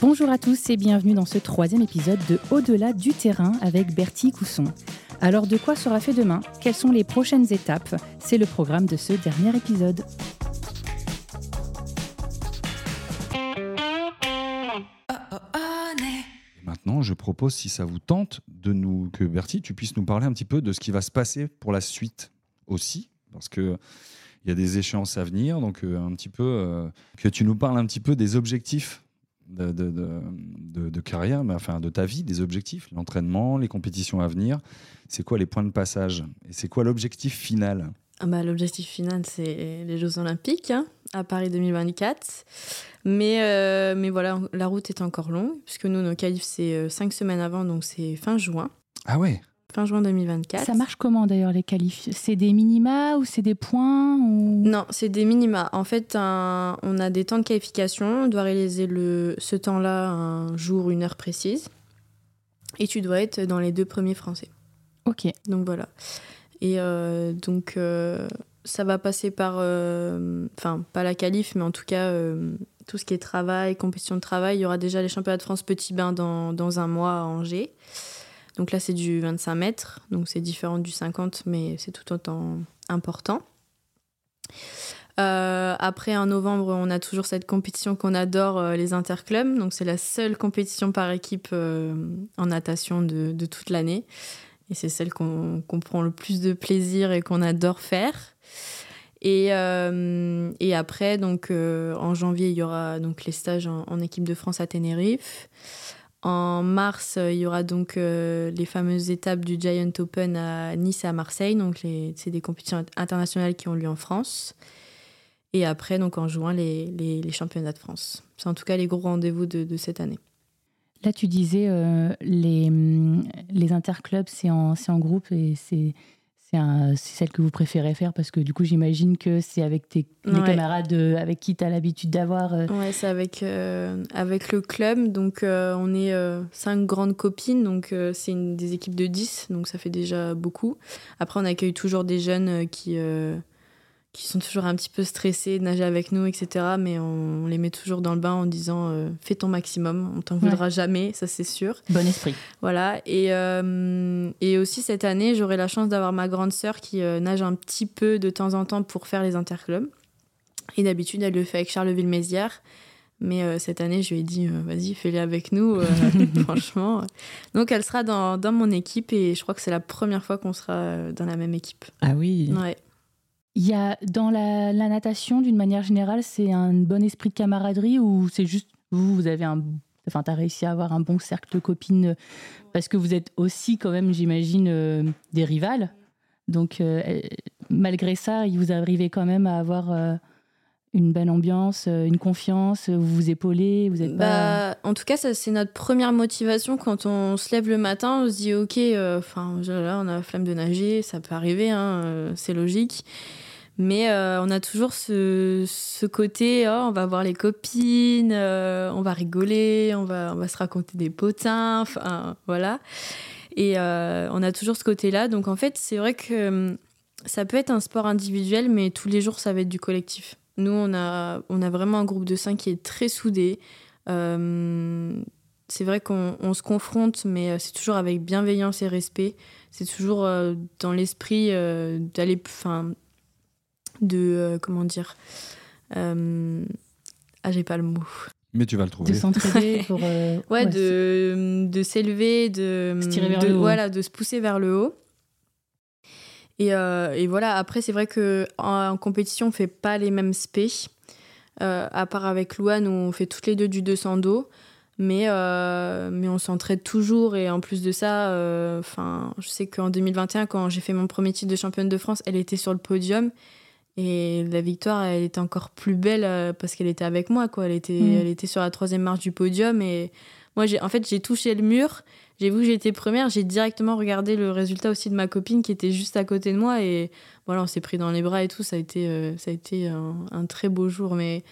Bonjour à tous et bienvenue dans ce troisième épisode de Au-delà du terrain avec Bertie Cousson. Alors de quoi sera fait demain? Quelles sont les prochaines étapes? C'est le programme de ce dernier épisode. Maintenant, je propose, si ça vous tente, de nous que Bertie, tu puisses nous parler un petit peu de ce qui va se passer pour la suite aussi, parce que il y a des échéances à venir, donc euh, un petit peu euh, que tu nous parles un petit peu des objectifs de, de, de, de, carrière, mais enfin de ta vie, des objectifs, l'entraînement, les compétitions à venir. C'est quoi les points de passage et c'est quoi l'objectif final? Ah bah, L'objectif final, c'est les Jeux Olympiques hein, à Paris 2024. Mais, euh, mais voilà, la route est encore longue, puisque nous, nos qualifs, c'est cinq semaines avant, donc c'est fin juin. Ah ouais? Fin juin 2024. Ça marche comment d'ailleurs les qualifs C'est des minima ou c'est des points ou... Non, c'est des minima. En fait, on a des temps de qualification. On doit réaliser le, ce temps-là un jour, une heure précise. Et tu dois être dans les deux premiers français. Ok. Donc voilà. Et euh, donc euh, ça va passer par, euh, enfin pas la qualif, mais en tout cas tout ce qui est travail, compétition de travail. Il y aura déjà les championnats de France petit bain dans, dans un mois à Angers. Donc là, c'est du 25 mètres, donc c'est différent du 50, mais c'est tout autant important. Euh, après, en novembre, on a toujours cette compétition qu'on adore, euh, les interclubs. Donc, c'est la seule compétition par équipe euh, en natation de, toute l'année. Et c'est celle qu'on prend le plus de plaisir et qu'on adore faire. Et, après, donc, en janvier, il y aura donc, les stages en, en équipe de France à Tenerife. En mars, euh, il y aura donc euh, les fameuses étapes du Giant Open à Nice et à Marseille. Donc, c'est des compétitions internationales qui ont lieu en France. Et après, donc en juin, les, les, championnats de France. C'est en tout cas les gros rendez-vous de, cette année. Là, tu disais, euh, les, les interclubs, c'est en, en groupe et c'est c'est celle que vous préférez faire parce que du coup j'imagine que c'est avec tes camarades euh, avec qui tu as l'habitude d'avoir. Euh, ouais, c'est avec, euh, avec le club. Donc on est cinq grandes copines, donc c'est des équipes de 10, donc ça fait déjà beaucoup. Après on accueille toujours des jeunes qui, qui sont toujours un petit peu stressés de nager avec nous, etc. Mais on, les met toujours dans le bain en disant euh, fais ton maximum, on t'en voudra jamais, ça c'est sûr. Bon esprit. Voilà. Et, euh, et aussi cette année, j'aurai la chance d'avoir ma grande sœur qui euh, nage un petit peu de temps en temps pour faire les interclubs. Et d'habitude, elle le fait avec Charleville-Mézières. Mais cette année, je lui ai dit, vas-y, fais-les avec nous, franchement. Donc, elle sera dans, dans, mon équipe et je crois que c'est la première fois qu'on sera dans la même équipe. Ah oui Ouais. Il y a dans la, natation, d'une manière générale, c'est un bon esprit de camaraderie ou c'est juste vous, vous avez un, enfin, as réussi à avoir un bon cercle de copines parce que vous êtes aussi quand même, j'imagine, euh, des rivales. Donc euh, malgré ça, il vous arrivez quand même à avoir euh, une bonne ambiance, une confiance, vous vous épaulez, vous êtes bah, En tout cas, ça c'est notre première motivation quand on se lève le matin, on se dit ok, enfin là on a la flamme de nager, ça peut arriver, hein, c'est logique. Mais euh, on a toujours ce, ce côté, oh, on va voir les copines, euh, on va rigoler, on va, on va se raconter des potins, enfin voilà. Et euh, on a toujours ce côté-là. Donc en fait, c'est vrai que hum, ça peut être un sport individuel, mais tous les jours, ça va être du collectif. Nous, on a, on a vraiment un groupe de cinq qui est très soudé. c'est vrai qu'on se confronte, mais c'est toujours avec bienveillance et respect. C'est toujours dans l'esprit d'aller, de euh, comment dire euh, ah j'ai pas le mot mais tu vas le trouver. De s'entraider pour. Euh, ouais, de, de s'élever, de. Se tirer vers de, le haut. Voilà, de se pousser vers le haut. Et, et voilà, après, c'est vrai qu'en en, compétition, on fait pas les mêmes spé. à part avec Louane, où on fait toutes les deux du 200 dos. Mais, mais on s'entraide toujours. Et en plus de ça, enfin je sais qu'en 2021, quand j'ai fait mon premier titre de championne de France, elle était sur le podium. Et la victoire, elle était encore plus belle euh, parce qu'elle était avec moi, quoi. Elle était, mm. elle était sur la troisième marche du podium. Et moi, j'ai, en fait, j'ai touché le mur. J'ai vu que j'étais première. J'ai directement regardé le résultat aussi de ma copine qui était juste à côté de moi. Et voilà, on s'est pris dans les bras et tout. Ça a été, euh, ça a été un, très beau jour. Mais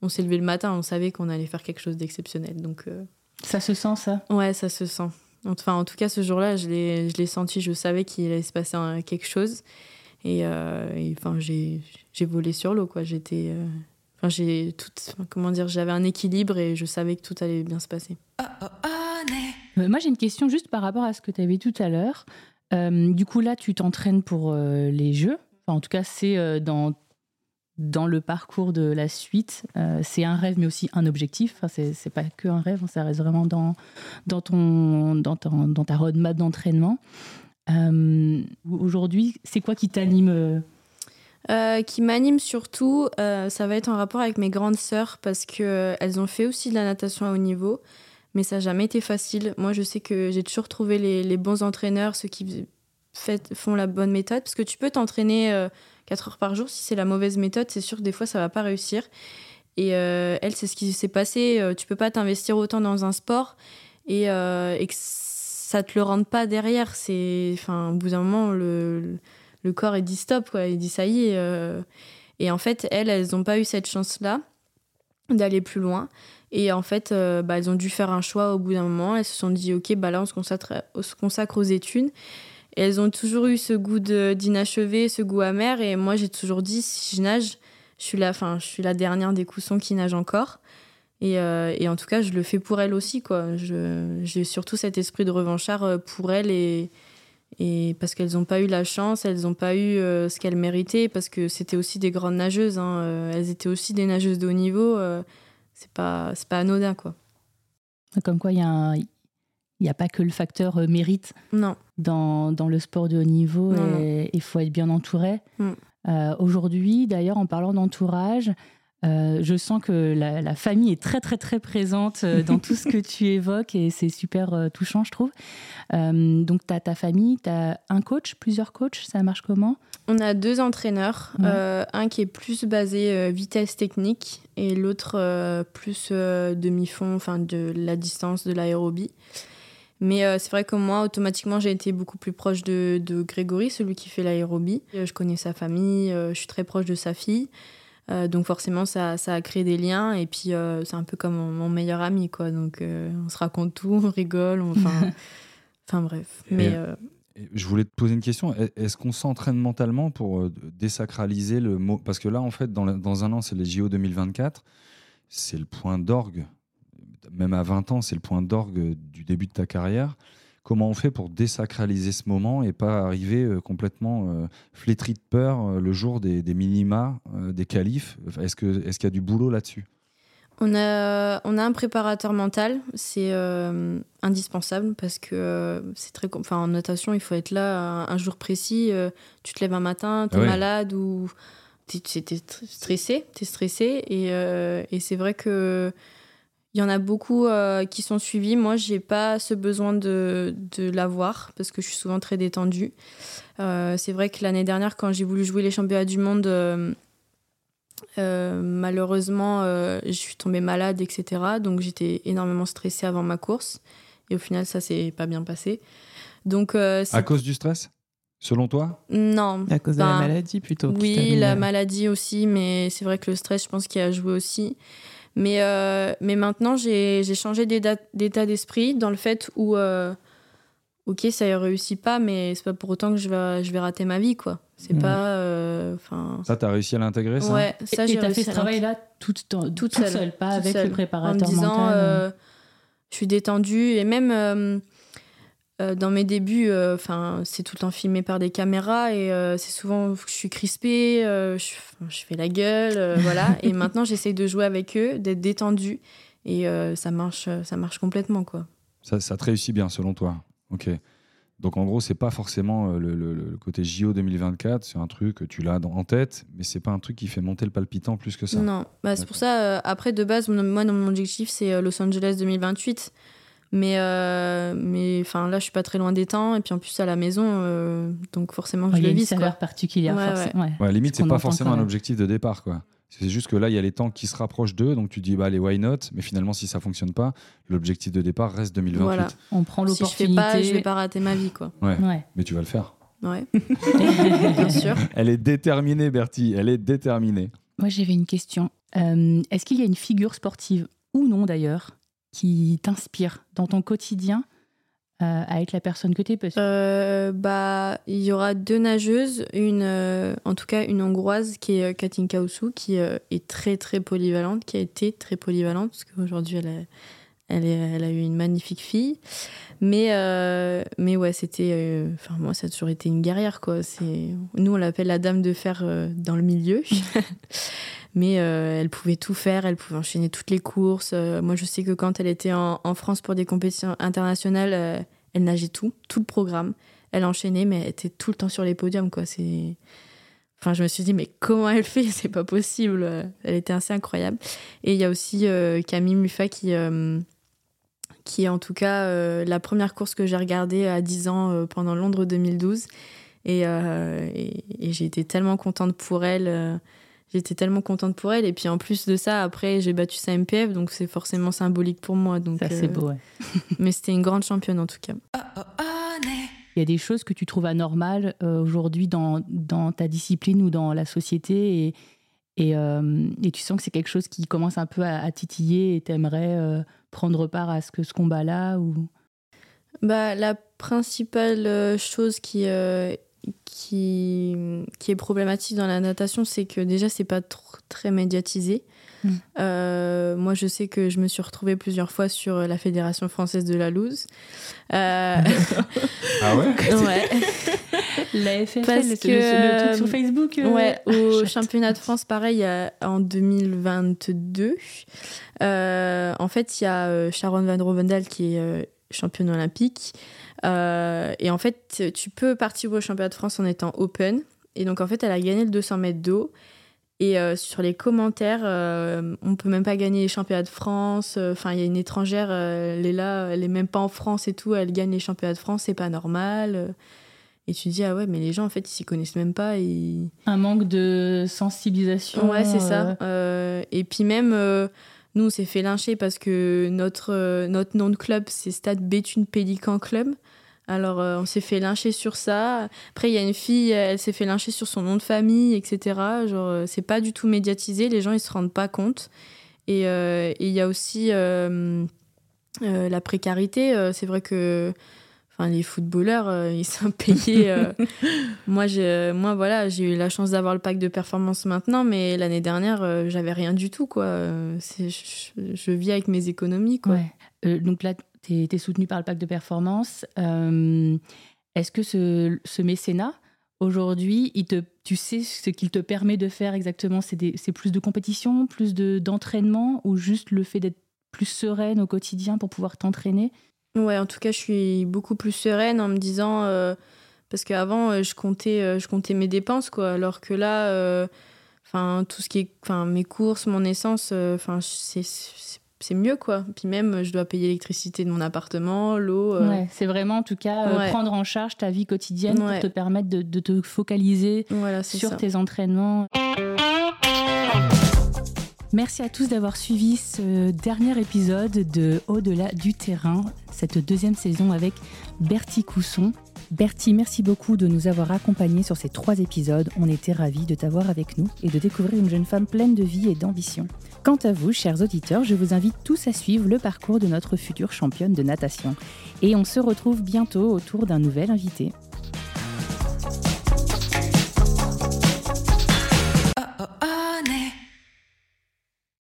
on s'est levé le matin. On savait qu'on allait faire quelque chose d'exceptionnel. Donc. Euh, ça se sent, ça? Ouais, ça se sent. Enfin, en tout cas, ce jour-là, je l'ai, je l'ai senti. Je savais qu'il allait se passer quelque chose. Et, euh, enfin, j'ai volé sur l'eau, quoi. J'étais. Euh, j'ai tout, comment dire, j'avais un équilibre et je savais que tout allait bien se passer. Moi, j'ai une question juste par rapport à ce que tu avais tout à l'heure. du coup, là, tu t'entraînes pour les Jeux. Enfin, en tout cas, c'est dans le parcours de la suite, euh, c'est un rêve, mais aussi un objectif. Enfin, c'est pas que un rêve, ça reste vraiment dans, ton, dans ta roadmap d'entraînement. Euh, aujourd'hui, c'est quoi qui t'anime euh? Qui m'anime surtout, ça va être en rapport avec mes grandes sœurs parce qu'elles ont fait aussi de la natation à haut niveau, mais ça n'a jamais été facile. Moi, je sais que j'ai toujours trouvé les, bons entraîneurs, ceux qui font la bonne méthode, parce que tu peux t'entraîner 4 heures par jour. Si c'est la mauvaise méthode, c'est sûr que des fois, ça va pas réussir. Et euh, elle, c'est ce qui s'est passé. Euh, tu peux pas t'investir autant dans un sport et, euh, et, que ça te le rende pas derrière. C'est, enfin, au bout d'un moment, le, le, corps, il dit stop, quoi. Il dit ça y est. Et en fait, elles, elles n'ont pas eu cette chance-là d'aller plus loin. Et en fait, bah, elles ont dû faire un choix au bout d'un moment. Elles se sont dit, OK, bah là, on se consacre, on se consacre aux études. Et elles ont toujours eu ce goût d'inachevé, ce goût amer. Et moi, j'ai toujours dit, si je nage, je suis la, fin, je suis la dernière des coussons qui nage encore. Et, euh, et, en tout cas, je le fais pour elles aussi. quoi. J'ai surtout cet esprit de revanchard euh, pour elles. Et, et parce qu'elles n'ont pas eu la chance, elles n'ont pas eu euh, ce qu'elles méritaient. Parce que c'était aussi des grandes nageuses. Hein. Elles étaient aussi des nageuses de haut niveau. c'est pas, pas anodin. quoi. Comme quoi, il y a un, il n'y a pas que le facteur euh, mérite non. Dans, dans, le sport de haut niveau et il faut être bien entouré. Mm. Euh, aujourd'hui, d'ailleurs, en parlant d'entourage, euh, je sens que la, famille est très très très présente dans tout ce que tu évoques et c'est super touchant, je trouve. donc, tu as ta famille, tu as un coach, plusieurs coachs, ça marche comment? On a deux entraîneurs, un qui est plus basé vitesse technique et l'autre plus demi-fond, enfin de la distance de l'aérobie. Mais euh, c'est vrai que moi, automatiquement, j'ai été beaucoup plus proche de, de Grégory, celui qui fait l'aérobie. Euh, je connais sa famille, euh, je suis très proche de sa fille. Donc forcément, ça, ça, a créé des liens. Et puis, c'est un peu comme mon, meilleur ami, quoi. Donc, on se raconte tout, on rigole, enfin... enfin bref. Mais... Je voulais te poser une question. Est-ce qu'on s'entraîne mentalement pour désacraliser le mot? Parce que là, en fait, dans, dans un an, c'est les JO 2024. C'est le point d'orgue même à 20 ans, c'est le point d'orgue du début de ta carrière. Comment on fait pour désacraliser ce moment et pas arriver euh, complètement euh, flétri de peur euh, le jour des, minima, des qualifs? Est-ce qu'il est y a du boulot là-dessus? On a, on a un préparateur mental, c'est indispensable parce que c'est très. Enfin, en natation, il faut être là un, jour précis. tu te lèves un matin, tu es malade ou tu es, stressé. Es stressé et, et c'est vrai que il y en a beaucoup euh, qui sont suivis. Moi, j'ai pas ce besoin de, de l'avoir parce que je suis souvent très détendue. Euh, c'est vrai que l'année dernière, quand j'ai voulu jouer les championnats du monde, euh, malheureusement, je suis tombée malade, etc. Donc j'étais énormément stressée avant ma course. Et au final, ça s'est pas bien passé. Donc, à cause du stress Selon toi? Non. À cause de la maladie plutôt Oui, la maladie aussi, mais c'est vrai que le stress, je pense qu'il a joué aussi. Mais, euh, mais maintenant, j'ai changé d'état d'esprit dans le fait où, euh, ok, ça ne réussit pas, mais c'est pas pour autant que je vais, je vais rater ma vie, quoi. C'est mmh. pas. Euh, ça, tu as réussi à l'intégrer, ça? Ouais, ça, j'ai fait ce travail-là toute, toute, seule, pas avec le préparateur en me disant, mental. je suis détendue et même euh, dans mes débuts, euh, c'est tout le temps filmé par des caméras et euh, c'est souvent je suis crispée, je, je, fais la gueule, voilà. et maintenant, j'essaye de jouer avec eux, d'être détendue et ça marche, ça marche complètement, quoi. Ça, ça te réussit bien, selon toi. Ok. Donc en gros, c'est pas forcément le, côté JO 2024, c'est un truc que tu l'as en tête, mais c'est pas un truc qui fait monter le palpitant plus que ça. Non, bah, c'est pour ça. après, de base, moi, mon objectif, c'est Los Angeles 2028. Mais, euh, mais enfin, là, je suis pas très loin des temps. Et puis en plus, à la maison, euh, donc forcément, je le vise. Il y a une particulière. Ouais, ouais. limite, c'est pas forcément un objectif de départ. quoi. C'est juste que là, il y a les temps qui se rapprochent d'eux, donc tu dis, bah, allez, why not? Mais finalement, si ça fonctionne pas, l'objectif de départ reste 2028. Voilà. On prend l'opportunité. Si je fais pas, je vais pas rater ma vie, quoi. Ouais. Mais tu vas le faire. Ouais. Bien sûr. Elle est déterminée, Bertie. Elle est déterminée. Moi, j'avais une question. Euh, est-ce qu'il y a une figure sportive, ou non d'ailleurs, qui t'inspire dans ton quotidien à être la personne que tu es euh, bah, Il y aura deux nageuses, une, en tout cas une hongroise qui est Katinka Oussou, qui est très très polyvalente, qui a été très polyvalente, parce qu'aujourd'hui elle, elle, elle, a eu une magnifique fille. Mais, mais ouais, c'était. Enfin, moi, ça a toujours été une guerrière, quoi. Nous, on l'appelle la dame de fer dans le milieu. mais euh, elle pouvait tout faire, elle pouvait enchaîner toutes les courses. Euh, moi, je sais que quand elle était en, France pour des compétitions internationales, euh, elle nageait tout, tout le programme. Elle enchaînait, mais elle était tout le temps sur les podiums. Enfin, je me suis dit, mais comment elle fait? C'est pas possible. Elle était assez incroyable. Et il y a aussi Camille Muffat qui, qui est en tout cas la première course que j'ai regardée à 10 ans pendant Londres 2012. Et, et, et j'ai été tellement contente pour elle j'étais tellement contente pour elle. Et puis en plus de ça, après, j'ai battu sa MPF, donc c'est forcément symbolique pour moi. Donc, ça, c'est beau, ouais. mais c'était une grande championne en tout cas. Il y a des choses que tu trouves anormales euh, aujourd'hui dans, dans, ta discipline ou dans la société et, et, euh, et tu sens que c'est quelque chose qui commence un peu à, titiller et tu aimerais euh, prendre part à ce, que, ce combat-là ou... bah, La principale chose qui qui, qui est problématique dans la natation, c'est que déjà, c'est pas trop, très médiatisé. Mm. Euh, moi, je sais que je me suis retrouvée plusieurs fois sur la Fédération française de la loose. Euh, ah ouais Ouais. la FFL, Parce que, le, truc sur Facebook euh, Ouais, au championnat de France, pareil, en 2022. en fait, il y a Sharon Van Rovendal qui est championne olympique. Euh, et en fait, tu peux participer au championnat de France en étant open. Et donc, en fait, elle a gagné le 200 mètres d'eau. Et euh, sur les commentaires, euh, on peut même pas gagner les championnats de France. Enfin, il y a une étrangère, elle est là, elle est même pas en France et tout, elle gagne les championnats de France, c'est pas normal. Et tu te dis, ah ouais, mais les gens, en fait, ils s'y connaissent même pas. Et... Un manque de sensibilisation. Ouais, c'est ça. et puis même, nous, on s'est fait lyncher parce que notre, notre nom de club, c'est Stade Béthune Pélican Club. Alors, euh, on s'est fait lyncher sur ça. Après, il y a une fille, elle s'est fait lyncher sur son nom de famille, etc. Genre, euh, c'est pas du tout médiatisé, les gens, ils se rendent pas compte. Et euh, il y a aussi la précarité. c'est vrai que enfin, les footballeurs, ils sont payés. moi, moi, voilà, j'ai eu la chance d'avoir le pack de performance maintenant, mais l'année dernière, j'avais rien du tout, quoi. Je, je, vis avec mes économies, quoi. donc là, tu es, soutenu par le pacte de performance. Euh, est-ce que ce, ce mécénat, aujourd'hui, tu sais ce qu'il te permet de faire exactement? C'est plus de compétition, plus d'entraînement ou juste le fait d'être plus sereine au quotidien pour pouvoir t'entraîner? Ouais, en tout cas, je suis beaucoup plus sereine en me disant. Euh, parce qu'avant, euh, je comptais, je comptais mes dépenses, quoi. Alors que là, enfin, tout ce qui est. Enfin, mes courses, mon essence, enfin, c'est c'est mieux quoi. Puis même, je dois payer l'électricité de mon appartement, l'eau. Euh. c'est vraiment en tout cas euh, prendre en charge ta vie quotidienne pour te permettre de, te focaliser sur tes entraînements. Merci à tous d'avoir suivi ce dernier épisode de Au-delà du terrain, cette deuxième saison avec Bertie Cousson. Bertie, merci beaucoup de nous avoir accompagnés sur ces trois épisodes. On était ravis de t'avoir avec nous et de découvrir une jeune femme pleine de vie et d'ambition. Quant à vous, chers auditeurs, je vous invite tous à suivre le parcours de notre future championne de natation. Et on se retrouve bientôt autour d'un nouvel invité.